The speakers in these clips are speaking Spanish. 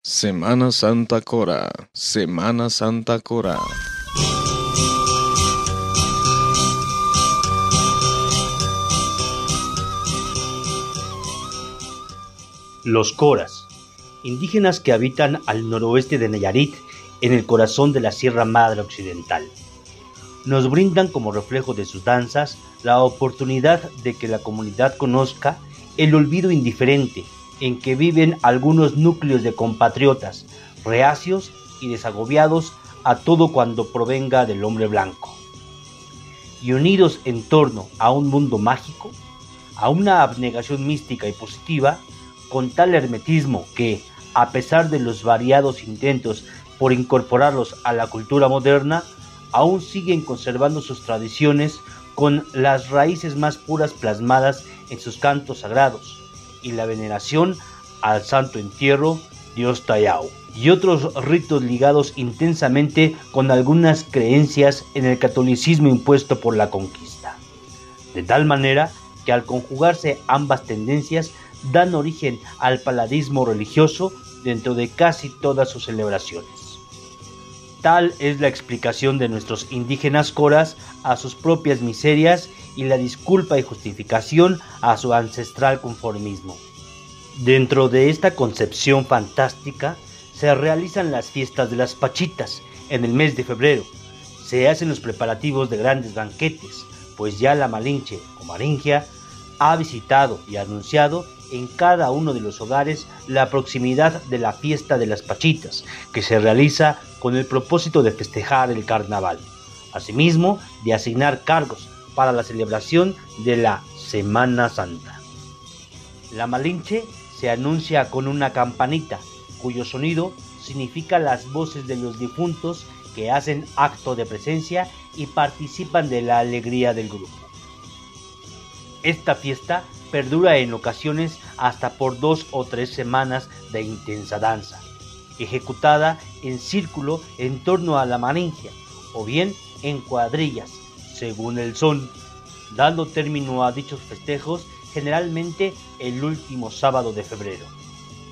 Semana Santa Cora, Semana Santa Cora. Los Coras, indígenas que habitan al noroeste de Nayarit, en el corazón de la Sierra Madre Occidental. Nos brindan como reflejo de sus danzas la oportunidad de que la comunidad conozca el olvido indiferente en que viven algunos núcleos de compatriotas, reacios y desagobiados a todo cuando provenga del hombre blanco. Y unidos en torno a un mundo mágico, a una abnegación mística y positiva, con tal hermetismo que, a pesar de los variados intentos por incorporarlos a la cultura moderna, aún siguen conservando sus tradiciones con las raíces más puras plasmadas en sus cantos sagrados y la veneración al santo entierro Dios Tayao y otros ritos ligados intensamente con algunas creencias en el catolicismo impuesto por la conquista. De tal manera que al conjugarse ambas tendencias dan origen al paladismo religioso dentro de casi todas sus celebraciones. Tal es la explicación de nuestros indígenas coras a sus propias miserias y la disculpa y justificación a su ancestral conformismo. Dentro de esta concepción fantástica se realizan las fiestas de las Pachitas en el mes de febrero. Se hacen los preparativos de grandes banquetes, pues ya la Malinche o Maringia ha visitado y anunciado en cada uno de los hogares la proximidad de la fiesta de las Pachitas, que se realiza con el propósito de festejar el carnaval, asimismo de asignar cargos para la celebración de la Semana Santa. La Malinche se anuncia con una campanita, cuyo sonido significa las voces de los difuntos que hacen acto de presencia y participan de la alegría del grupo. Esta fiesta perdura en ocasiones hasta por dos o tres semanas de intensa danza, ejecutada en círculo en torno a la maningia o bien en cuadrillas, según el son, dando término a dichos festejos generalmente el último sábado de febrero,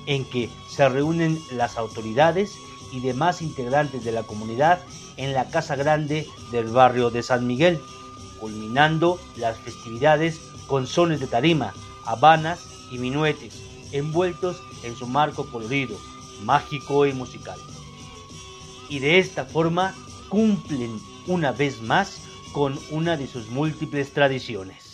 en que se reúnen las autoridades y demás integrantes de la comunidad en la Casa Grande del barrio de San Miguel, culminando las festividades con sones de tarima, habanas y minuetes, envueltos en su marco colorido, mágico y musical. Y de esta forma cumplen una vez más con una de sus múltiples tradiciones.